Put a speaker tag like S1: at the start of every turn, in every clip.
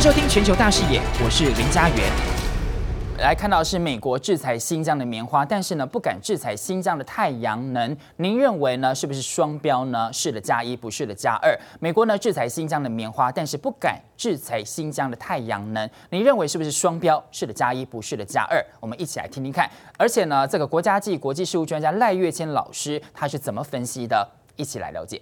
S1: 收听全球大视野，我是林家元。
S2: 来看到是美国制裁新疆的棉花，但是呢不敢制裁新疆的太阳能。您认为呢是不是双标呢？是的加一，不是的加二。美国呢制裁新疆的棉花，但是不敢制裁新疆的太阳能。您认为是不是双标？是的加一，不是的加二。我们一起来听听看。而且呢，这个国家级国际事务专家赖岳谦老师他是怎么分析的？一起来了解。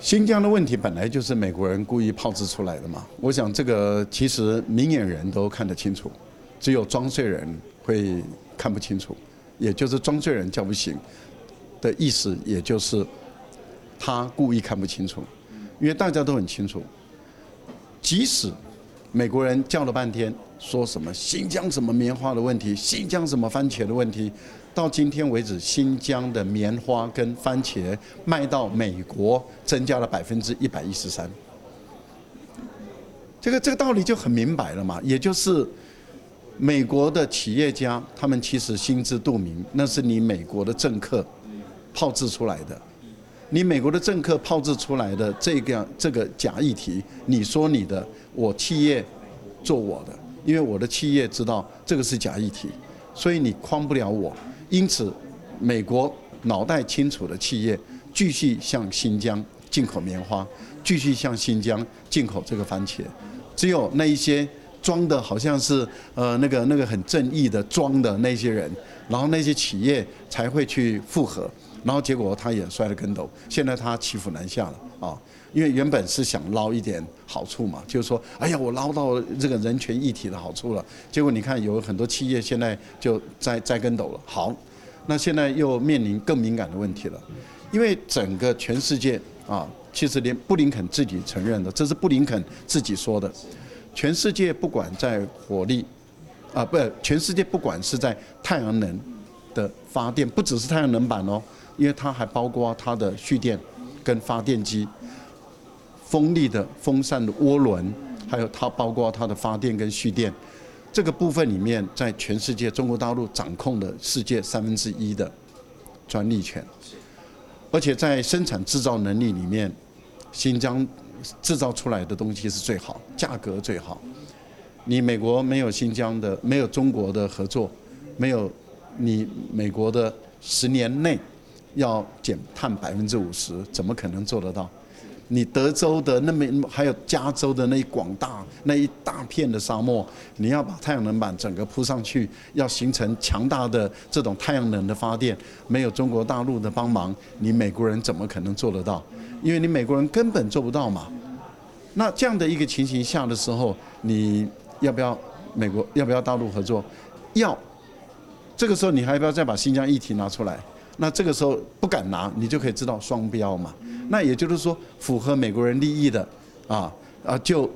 S3: 新疆的问题本来就是美国人故意炮制出来的嘛。我想这个其实明眼人都看得清楚。只有装睡人会看不清楚，也就是装睡人叫不醒的意思，也就是他故意看不清楚，因为大家都很清楚，即使美国人叫了半天，说什么新疆什么棉花的问题，新疆什么番茄的问题，到今天为止，新疆的棉花跟番茄卖到美国增加了百分之一百一十三，这个这个道理就很明白了嘛，也就是。美国的企业家，他们其实心知肚明，那是你美国的政客炮制出来的。你美国的政客炮制出来的这个这个假议题，你说你的，我企业做我的，因为我的企业知道这个是假议题，所以你框不了我。因此，美国脑袋清楚的企业继续向新疆进口棉花，继续向新疆进口这个番茄。只有那一些。装的好像是呃那个那个很正义的装的那些人，然后那些企业才会去附和，然后结果他也摔了跟头，现在他骑虎难下了啊！因为原本是想捞一点好处嘛，就是说，哎呀，我捞到这个人权议题的好处了，结果你看有很多企业现在就栽栽跟斗了。好，那现在又面临更敏感的问题了，因为整个全世界啊，其实连布林肯自己承认的，这是布林肯自己说的。全世界不管在火力，啊，不，全世界不管是在太阳能发电，不只是太阳能板哦，因为它还包括它的蓄电跟发电机，风力的风扇的涡轮，还有它包括它的发电跟蓄电，这个部分里面，在全世界中国大陆掌控的世界三分之一的专利权，而且在生产制造能力里面，新疆。制造出来的东西是最好，价格最好。你美国没有新疆的，没有中国的合作，没有你美国的十年内要减碳百分之五十，怎么可能做得到？你德州的那么还有加州的那一广大那一大片的沙漠，你要把太阳能板整个铺上去，要形成强大的这种太阳能的发电，没有中国大陆的帮忙，你美国人怎么可能做得到？因为你美国人根本做不到嘛。那这样的一个情形下的时候，你要不要美国要不要大陆合作？要。这个时候你还要不要再把新疆议题拿出来？那这个时候不敢拿，你就可以知道双标嘛。那也就是说，符合美国人利益的，啊啊就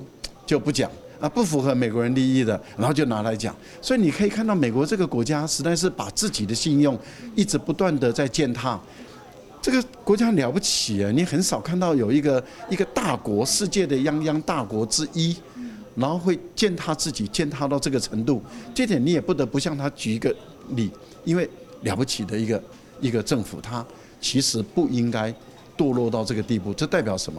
S3: 就不讲啊；不符合美国人利益的，然后就拿来讲。所以你可以看到，美国这个国家实在是把自己的信用一直不断的在践踏。这个国家了不起啊！你很少看到有一个一个大国，世界的泱泱大国之一，然后会践踏自己，践踏到这个程度。这点你也不得不向他举一个例，因为了不起的一个。一个政府，他其实不应该堕落到这个地步。这代表什么？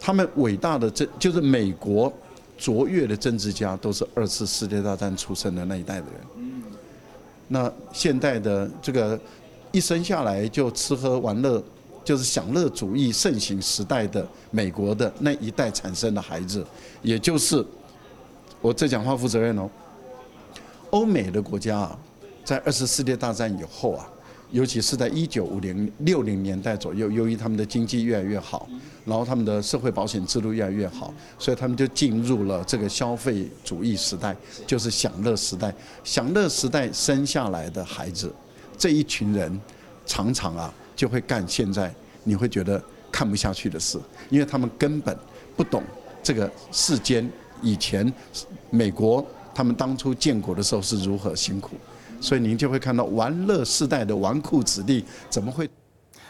S3: 他们伟大的政，就是美国卓越的政治家，都是二次世界大战出生的那一代的人。那现代的这个一生下来就吃喝玩乐，就是享乐主义盛行时代的美国的那一代产生的孩子，也就是我这讲话负责任哦。欧美的国家啊，在二次世界大战以后啊。尤其是在一九五零六零年代左右，由于他们的经济越来越好，然后他们的社会保险制度越来越好，所以他们就进入了这个消费主义时代，就是享乐时代。享乐时代生下来的孩子，这一群人常常啊就会干现在你会觉得看不下去的事，因为他们根本不懂这个世间以前美国他们当初建国的时候是如何辛苦。所以您就会看到玩乐世代的纨绔子弟怎么会？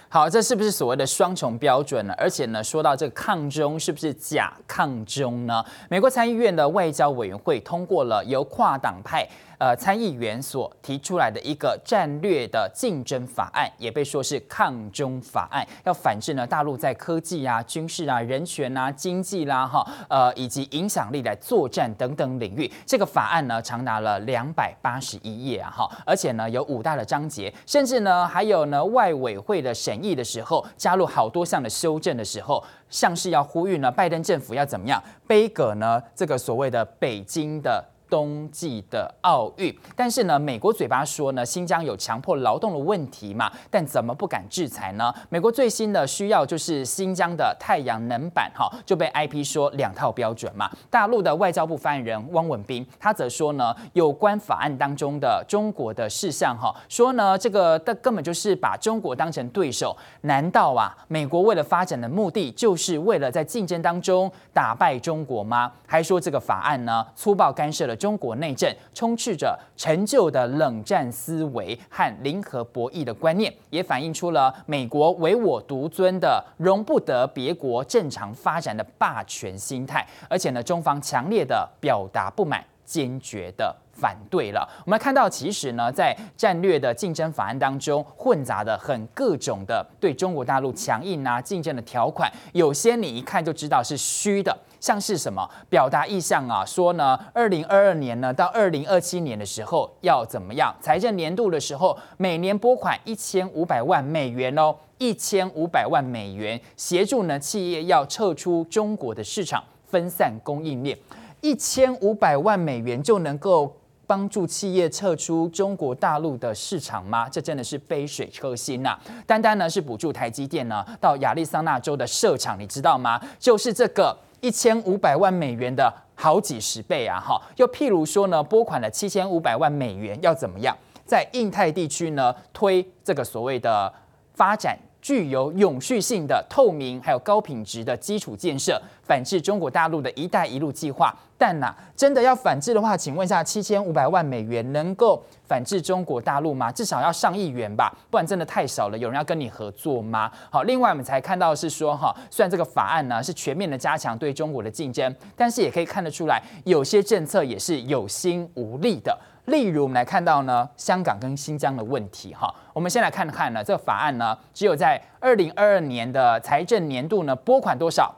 S2: 好，这是不是所谓的双重标准呢？而且呢，说到这个抗中，是不是假抗中呢？美国参议院的外交委员会通过了由跨党派呃参议员所提出来的一个战略的竞争法案，也被说是抗中法案，要反制呢大陆在科技啊、军事啊、人权啊、经济啦哈呃以及影响力来作战等等领域。这个法案呢长达了两百八十一页啊哈，而且呢有五大的章节，甚至呢还有呢外委会的审议的时候加入好多项的修正的时候。像是要呼吁呢，拜登政府要怎么样杯葛呢？这个所谓的北京的。冬季的奥运，但是呢，美国嘴巴说呢，新疆有强迫劳动的问题嘛，但怎么不敢制裁呢？美国最新的需要就是新疆的太阳能板，哈，就被 IP 说两套标准嘛。大陆的外交部发言人汪文斌他则说呢，有关法案当中的中国的事项，哈，说呢，这个的根本就是把中国当成对手。难道啊，美国为了发展的目的就是为了在竞争当中打败中国吗？还说这个法案呢，粗暴干涉了。中国内政充斥着陈旧的冷战思维和零和博弈的观念，也反映出了美国唯我独尊的、容不得别国正常发展的霸权心态。而且呢，中方强烈的表达不满，坚决的反对了。我们看到，其实呢，在战略的竞争法案当中，混杂的很各种的对中国大陆强硬啊竞争的条款，有些你一看就知道是虚的。像是什么表达意向啊？说呢，二零二二年呢到二零二七年的时候要怎么样？财政年度的时候，每年拨款一千五百万美元哦，一千五百万美元协助呢企业要撤出中国的市场，分散供应链。一千五百万美元就能够帮助企业撤出中国大陆的市场吗？这真的是杯水车薪呐！单单呢是补助台积电呢到亚利桑那州的设厂，你知道吗？就是这个。一千五百万美元的好几十倍啊！哈，又譬如说呢，拨款了七千五百万美元，要怎么样在印太地区呢推这个所谓的发展？具有永续性的、透明还有高品质的基础建设，反制中国大陆的一带一路计划。但呐、真的要反制的话，请问一下，七千五百万美元能够反制中国大陆吗？至少要上亿元吧，不然真的太少了。有人要跟你合作吗？好，另外我们才看到是说，哈，虽然这个法案呢是全面的加强对中国的竞争，但是也可以看得出来，有些政策也是有心无力的。例如，我们来看到呢，香港跟新疆的问题哈。我们先来看看呢，这个法案呢，只有在二零二二年的财政年度呢，拨款多少？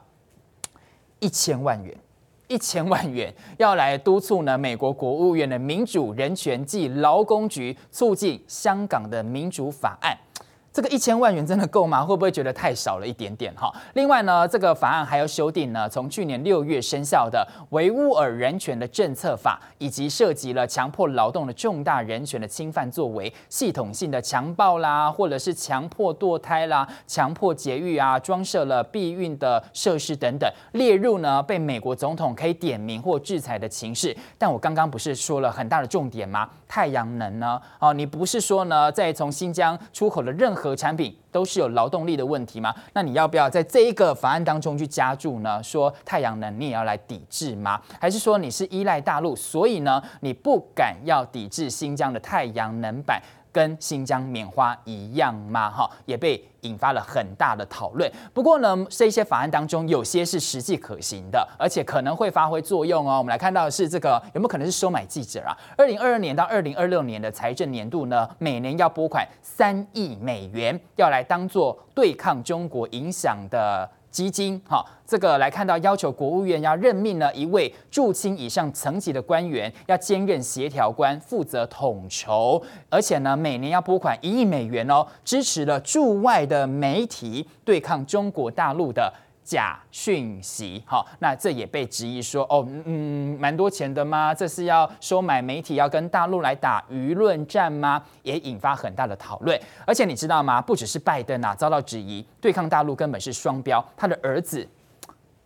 S2: 一千万元，一千万元要来督促呢，美国国务院的民主人权暨劳工局促进香港的民主法案。这个一千万元真的够吗？会不会觉得太少了一点点哈？另外呢，这个法案还要修订呢，从去年六月生效的维吾尔人权的政策法，以及涉及了强迫劳动的重大人权的侵犯作为，系统性的强暴啦，或者是强迫堕胎啦、强迫节育啊、装设了避孕的设施等等，列入呢被美国总统可以点名或制裁的情势。但我刚刚不是说了很大的重点吗？太阳能呢？哦，你不是说呢，在从新疆出口的任何和产品都是有劳动力的问题吗？那你要不要在这一个法案当中去加注呢？说太阳能你也要来抵制吗？还是说你是依赖大陆，所以呢你不敢要抵制新疆的太阳能板？跟新疆棉花一样吗？哈，也被引发了很大的讨论。不过呢，这些法案当中有些是实际可行的，而且可能会发挥作用哦。我们来看到的是这个有没有可能是收买记者啊？二零二二年到二零二六年的财政年度呢，每年要拨款三亿美元，要来当做对抗中国影响的。基金，哈，这个来看到要求国务院要任命呢一位驻青以上层级的官员，要兼任协调官，负责统筹，而且呢，每年要拨款一亿美元哦，支持了驻外的媒体对抗中国大陆的。假讯息，好，那这也被质疑说，哦，嗯，蛮多钱的吗？这是要收买媒体，要跟大陆来打舆论战吗？也引发很大的讨论。而且你知道吗？不只是拜登啊，遭到质疑，对抗大陆根本是双标，他的儿子。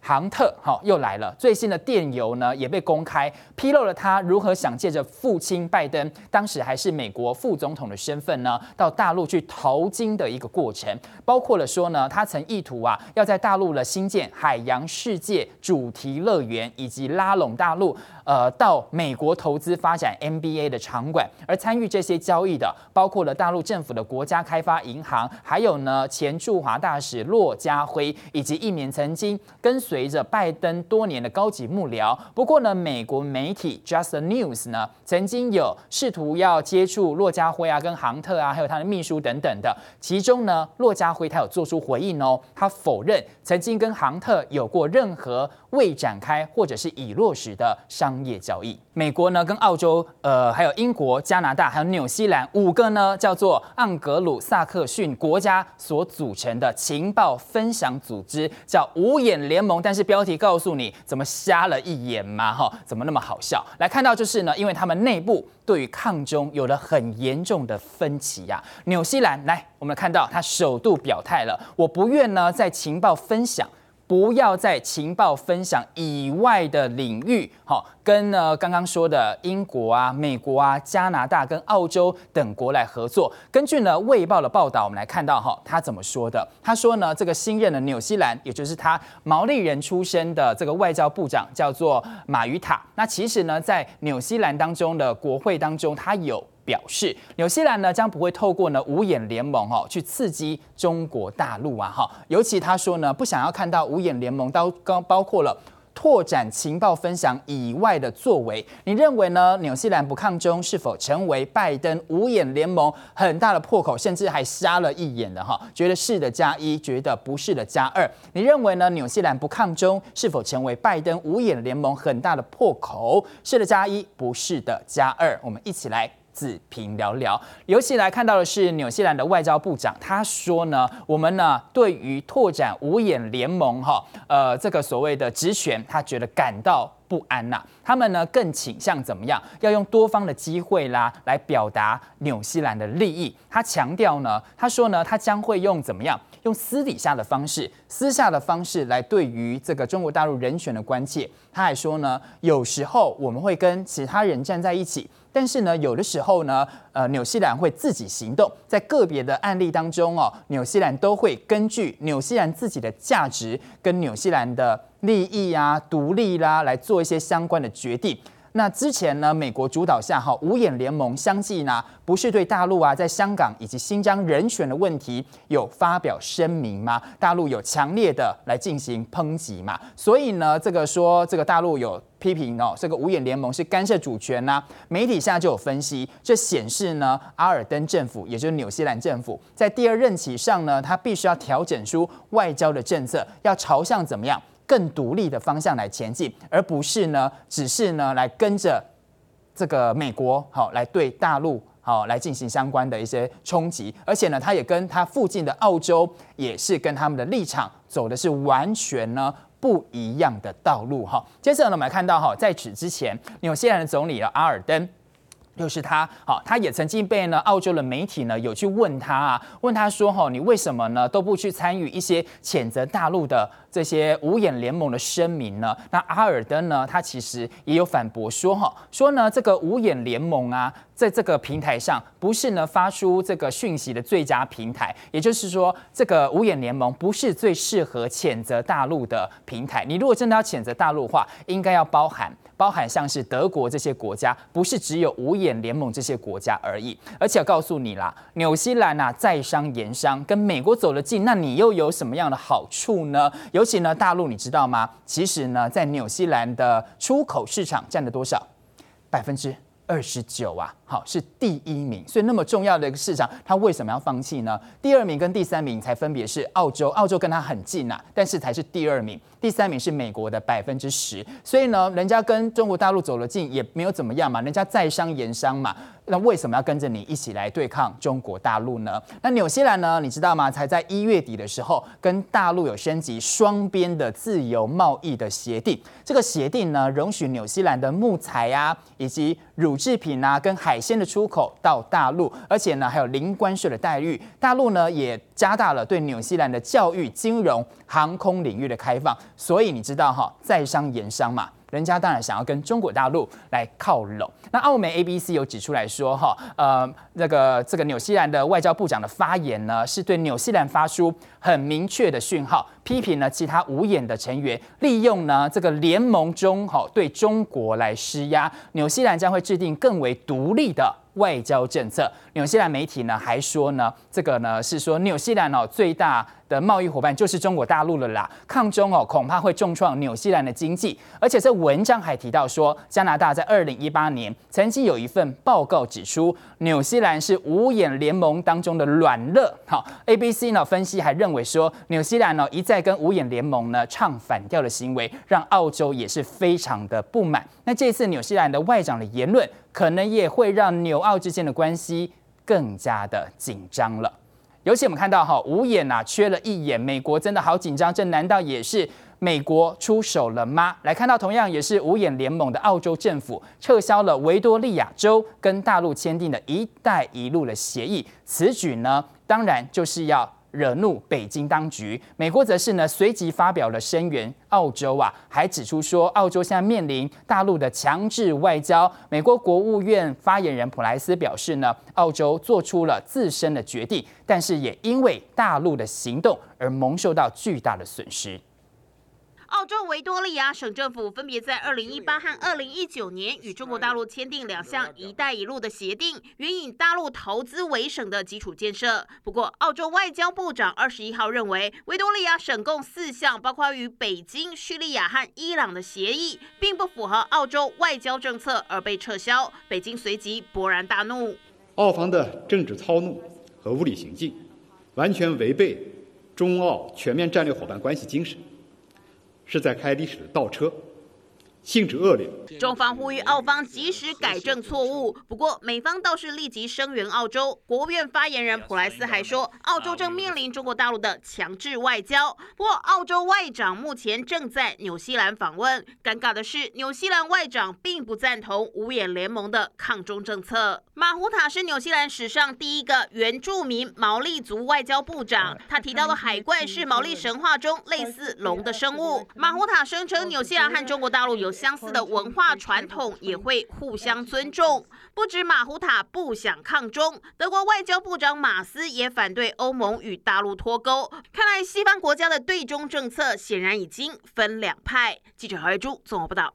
S2: 杭特，好，又来了。最新的电邮呢，也被公开披露了他如何想借着父亲拜登当时还是美国副总统的身份呢，到大陆去淘金的一个过程，包括了说呢，他曾意图啊，要在大陆了新建海洋世界主题乐园，以及拉拢大陆。呃，到美国投资发展 NBA 的场馆，而参与这些交易的，包括了大陆政府的国家开发银行，还有呢前驻华大使骆家辉，以及一名曾经跟随着拜登多年的高级幕僚。不过呢，美国媒体 Just News 呢，曾经有试图要接触骆家辉啊、跟杭特啊，还有他的秘书等等的。其中呢，骆家辉他有做出回应哦，他否认曾经跟杭特有过任何未展开或者是已落实的商业交易。美国呢，跟澳洲、呃，还有英国、加拿大，还有纽西兰五个呢，叫做盎格鲁撒克逊国家所组成的情报分享组织，叫五眼联盟。但是标题告诉你，怎么瞎了一眼嘛？哈，怎么那么好笑？来看到就是呢，因为他们内部对于抗中有了很严重的分歧呀、啊。纽西兰，来，我们看到他首度表态了，我不愿呢在情报分享。不要在情报分享以外的领域，好，跟呢刚刚说的英国啊、美国啊、加拿大跟澳洲等国来合作。根据呢《卫报》的报道，我们来看到哈，他怎么说的？他说呢，这个新任的纽西兰，也就是他毛利人出身的这个外交部长叫做马语塔。那其实呢，在纽西兰当中的国会当中，他有。表示，纽西兰呢将不会透过呢五眼联盟哦去刺激中国大陆啊哈，尤其他说呢不想要看到五眼联盟都刚包括了拓展情报分享以外的作为。你认为呢？纽西兰不抗中是否成为拜登五眼联盟很大的破口？甚至还瞎了一眼的哈？觉得是的加一，觉得不是的加二。你认为呢？纽西兰不抗中是否成为拜登五眼联盟很大的破口？是的加一，不是的加二。我们一起来。自评聊聊，尤其来看到的是纽西兰的外交部长，他说呢，我们呢对于拓展五眼联盟哈，呃，这个所谓的职权，他觉得感到不安呐。他们呢更倾向怎么样？要用多方的机会啦，来表达纽西兰的利益。他强调呢，他说呢，他将会用怎么样？用私底下的方式，私下的方式来对于这个中国大陆人权的关切。他还说呢，有时候我们会跟其他人站在一起。但是呢，有的时候呢，呃，纽西兰会自己行动，在个别的案例当中哦，纽西兰都会根据纽西兰自己的价值跟纽西兰的利益啊、独立啦，来做一些相关的决定。那之前呢，美国主导下哈五眼联盟相继呢，不是对大陆啊在香港以及新疆人权的问题有发表声明吗？大陆有强烈的来进行抨击嘛？所以呢，这个说这个大陆有批评哦，这个五眼联盟是干涉主权呐、媒体现在就有分析，这显示呢，阿尔登政府也就是纽西兰政府在第二任期上呢，他必须要调整出外交的政策，要朝向怎么样？更独立的方向来前进，而不是呢，只是呢来跟着这个美国好来对大陆好来进行相关的一些冲击，而且呢，他也跟他附近的澳洲也是跟他们的立场走的是完全呢不一样的道路哈。接着呢，我们来看到哈，在此之前，纽西兰的总理阿尔登。就是他，好，他也曾经被呢澳洲的媒体呢有去问他啊，问他说，哈，你为什么呢都不去参与一些谴责大陆的这些五眼联盟的声明呢？那阿尔登呢，他其实也有反驳说，哈，说呢这个五眼联盟啊，在这个平台上不是呢发出这个讯息的最佳平台，也就是说，这个五眼联盟不是最适合谴责大陆的平台。你如果真的要谴责大陆的话，应该要包含。包含像是德国这些国家，不是只有五眼联盟这些国家而已。而且要告诉你啦，纽西兰呐，在商言商，跟美国走得近，那你又有什么样的好处呢？尤其呢，大陆你知道吗？其实呢，在纽西兰的出口市场占了多少？百分之二十九啊。好，是第一名，所以那么重要的一个市场，他为什么要放弃呢？第二名跟第三名才分别是澳洲，澳洲跟他很近呐、啊，但是才是第二名，第三名是美国的百分之十，所以呢，人家跟中国大陆走了近也没有怎么样嘛，人家在商言商嘛，那为什么要跟着你一起来对抗中国大陆呢？那纽西兰呢，你知道吗？才在一月底的时候跟大陆有升级双边的自由贸易的协定，这个协定呢，容许纽西兰的木材啊，以及乳制品啊，跟海海鲜的出口到大陆，而且呢还有零关税的待遇。大陆呢也加大了对纽西兰的教育、金融、航空领域的开放。所以你知道哈，在商言商嘛。人家当然想要跟中国大陆来靠拢。那澳媒 ABC 有指出来说，哈，呃，那个这个纽西兰的外交部长的发言呢，是对纽西兰发出很明确的讯号，批评了其他五眼的成员利用呢这个联盟中哈对中国来施压。纽西兰将会制定更为独立的外交政策。纽西兰媒体呢还说呢，这个呢是说纽西兰哦最大的贸易伙伴就是中国大陆了啦。抗中哦，恐怕会重创纽西兰的经济。而且这文章还提到说，加拿大在二零一八年曾经有一份报告指出，纽西兰是五眼联盟当中的软肋。好，ABC 呢分析还认为说，纽西兰呢一再跟五眼联盟呢唱反调的行为，让澳洲也是非常的不满。那这次纽西兰的外长的言论，可能也会让纽澳之间的关系更加的紧张了。尤其我们看到哈，五眼呐缺了一眼，美国真的好紧张。这难道也是美国出手了吗？来看到同样也是五眼联盟的澳洲政府撤销了维多利亚州跟大陆签订的一带一路的协议，此举呢，当然就是要。惹怒北京当局，美国则是呢随即发表了声援澳洲啊，还指出说澳洲现在面临大陆的强制外交。美国国务院发言人普莱斯表示呢，澳洲做出了自身的决定，但是也因为大陆的行动而蒙受到巨大的损失。
S4: 澳洲维多利亚省政府分别在二零一八和二零一九年与中国大陆签订两项“一带一路”的协定，援引大陆投资为省的基础建设。不过，澳洲外交部长二十一号认为，维多利亚省共四项包括与北京、叙利亚和伊朗的协议，并不符合澳洲外交政策而被撤销。北京随即勃然大怒，
S5: 澳方的政治操弄和无理行径，完全违背中澳全面战略伙伴关系精神。是在开历史的倒车。性质恶劣，
S4: 中方呼吁澳方及时改正错误。不过，美方倒是立即声援澳洲。国务院发言人普莱斯还说，澳洲正面临中国大陆的强制外交。不过，澳洲外长目前正在纽西兰访问。尴尬的是，纽西兰外长并不赞同五眼联盟的抗中政策。马胡塔是纽西兰史上第一个原住民毛利族外交部长。他提到的海怪是毛利神话中类似龙的生物。马胡塔声称，纽西兰和中国大陆有。相似的文化传统也会互相尊重。不止马胡塔不想抗中，德国外交部长马斯也反对欧盟与大陆脱钩。看来西方国家的对中政策显然已经分两派。记者何瑞珠综合报道。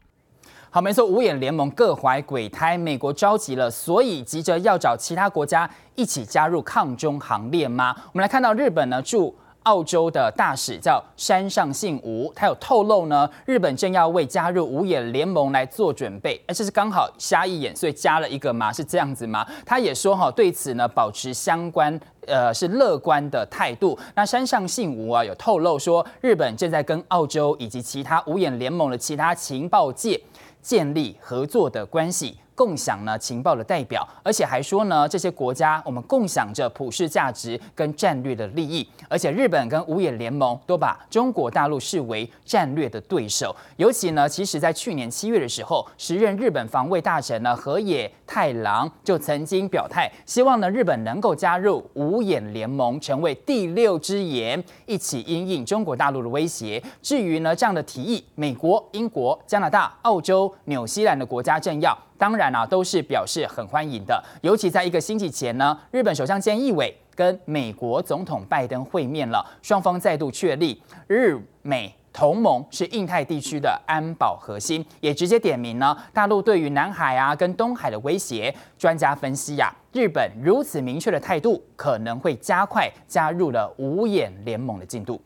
S2: 好，没错，五眼联盟各怀鬼胎，美国着急了，所以急着要找其他国家一起加入抗中行列吗？我们来看到日本呢驻。澳洲的大使叫山上信吾，他有透露呢，日本正要为加入五眼联盟来做准备，而这是刚好瞎一眼，所以加了一个吗？是这样子吗？他也说哈，对此呢保持相关呃是乐观的态度。那山上信吾啊有透露说，日本正在跟澳洲以及其他五眼联盟的其他情报界建立合作的关系。共享呢情报的代表，而且还说呢，这些国家我们共享着普世价值跟战略的利益，而且日本跟五眼联盟都把中国大陆视为战略的对手。尤其呢，其实在去年七月的时候，时任日本防卫大臣呢河野太郎就曾经表态，希望呢日本能够加入五眼联盟，成为第六只眼，一起因应中国大陆的威胁。至于呢这样的提议，美国、英国、加拿大、澳洲、纽西兰的国家政要。当然啊，都是表示很欢迎的。尤其在一个星期前呢，日本首相菅义伟跟美国总统拜登会面了，双方再度确立日美同盟是印太地区的安保核心，也直接点名呢大陆对于南海啊跟东海的威胁。专家分析呀、日本如此明确的态度，可能会加快加入了五眼联盟的进度。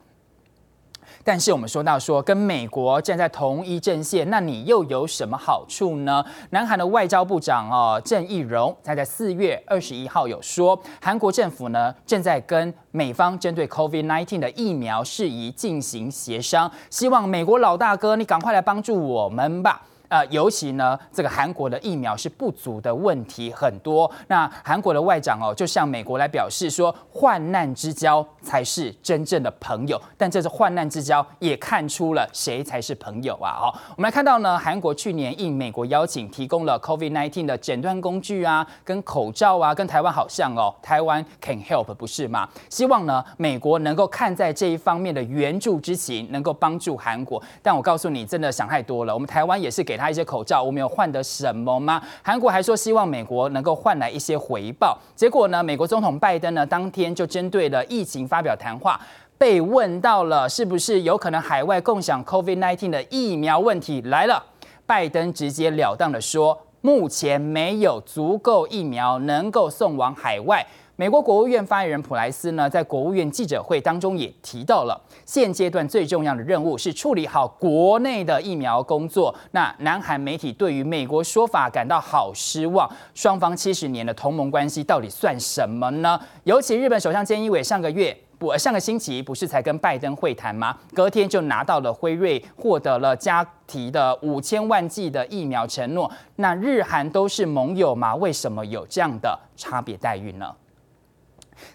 S2: 但是我们说到说跟美国站在同一阵线，那你又有什么好处呢？南韩的外交部长哦郑义溶他在四月二十一号有说，韩国政府呢正在跟美方针对 COVID-19 的疫苗事宜进行协商，希望美国老大哥你赶快来帮助我们吧。呃，尤其呢，这个韩国的疫苗是不足的问题很多。那韩国的外长哦，就向美国来表示说，患难之交才是真正的朋友。但这是患难之交，也看出了谁才是朋友啊！哦，我们来看到呢，韩国去年应美国邀请，提供了 COVID-19 的诊断工具啊，跟口罩啊，跟台湾好像哦，台湾 can help 不是吗？希望呢，美国能够看在这一方面的援助之情，能够帮助韩国。但我告诉你，真的想太多了。我们台湾也是给。他一些口罩，我们有换得什么吗？韩国还说希望美国能够换来一些回报。结果呢，美国总统拜登呢，当天就针对了疫情发表谈话，被问到了是不是有可能海外共享 COVID-19 的疫苗问题来了，拜登直截了当的说，目前没有足够疫苗能够送往海外。美国国务院发言人普莱斯呢，在国务院记者会当中也提到了，现阶段最重要的任务是处理好国内的疫苗工作。那南韩媒体对于美国说法感到好失望，双方七十年的同盟关系到底算什么呢？尤其日本首相菅义伟上个月不，上个星期不是才跟拜登会谈吗？隔天就拿到了辉瑞获得了加提的五千万剂的疫苗承诺。那日韩都是盟友吗？为什么有这样的差别待遇呢？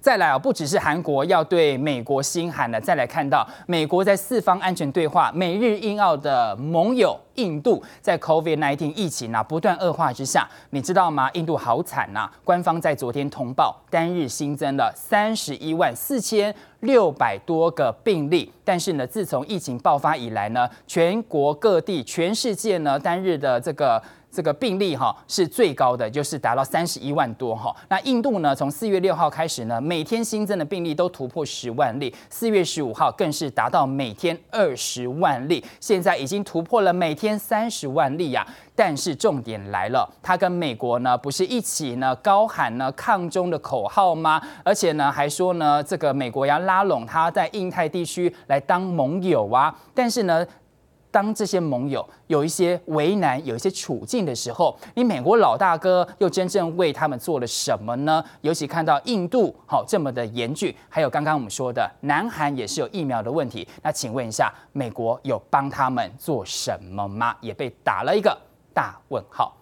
S2: 再来啊，不只是韩国要对美国心寒了，再来看到美国在四方安全对话、美日印澳的盟友印度，在 COVID-19 疫情啊不断恶化之下，你知道吗？印度好惨呐！官方在昨天通报，单日新增了三十一万四千六百多个病例，但是呢，自从疫情爆发以来呢，全国各地、全世界呢，单日的这个。这个病例哈是最高的，就是达到三十一万多哈。那印度呢，从四月六号开始呢，每天新增的病例都突破十万例，四月十五号更是达到每天二十万例，现在已经突破了每天三十万例呀。但是重点来了，他跟美国呢不是一起呢高喊呢抗中的口号吗？而且呢还说呢这个美国要拉拢他在印太地区来当盟友啊。但是呢。当这些盟友有一些为难、有一些处境的时候，你美国老大哥又真正为他们做了什么呢？尤其看到印度好这么的严峻，还有刚刚我们说的南韩也是有疫苗的问题，那请问一下，美国有帮他们做什么吗？也被打了一个大问号。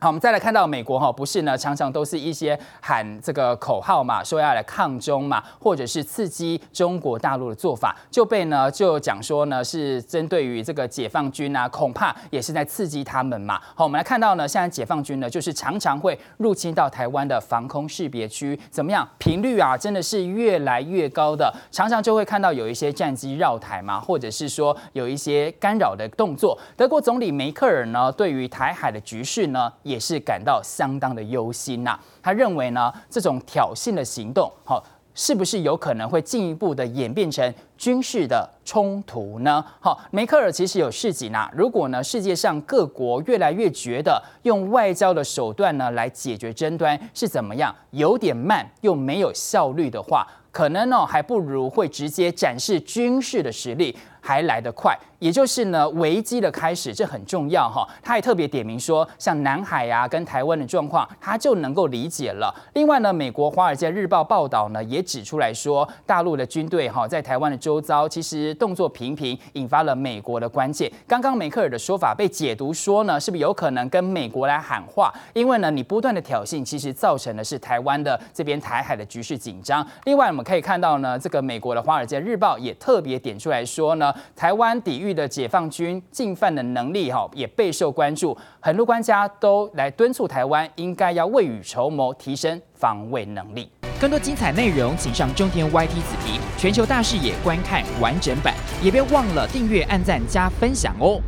S2: 好，我们再来看到美国哈，不是呢，常常都是一些喊这个口号嘛，说要来抗中嘛，或者是刺激中国大陆的做法，就被呢就讲说呢是针对于这个解放军啊，恐怕也是在刺激他们嘛。好，我们来看到呢，现在解放军呢就是常常会入侵到台湾的防空识别区，怎么样？频率啊真的是越来越高的，常常就会看到有一些战机绕台嘛，或者是说有一些干扰的动作。德国总理梅克尔呢，对于台海的局势呢，也是感到相当的忧心呐。他认为呢，这种挑衅的行动，好，是不是有可能会进一步的演变成军事的冲突呢？好，梅克尔其实有示警呐，如果呢世界上各国越来越觉得用外交的手段呢来解决争端是怎么样，有点慢又没有效率的话，可能呢还不如会直接展示军事的实力。还来得快，也就是呢危机的开始，这很重要哈。他还特别点名说，像南海啊跟台湾的状况，他就能够理解了。另外呢，美国《华尔街日报》报道呢也指出来说，大陆的军队哈在台湾的周遭其实动作频频，引发了美国的关切。刚刚梅克尔的说法被解读说呢，是不是有可能跟美国来喊话？因为呢你不断的挑衅，其实造成的是台湾的这边台海的局势紧张。另外我们可以看到呢，这个美国的《华尔街日报》也特别点出来说呢。台湾抵御的解放军进犯的能力哈也备受关注，很多官家都来敦促台湾应该要未雨绸缪，提升防卫能力。
S1: 更多精彩内容，请上中天 YT 子皮全球大视野观看完整版，也别忘了订阅、按赞、加分享哦。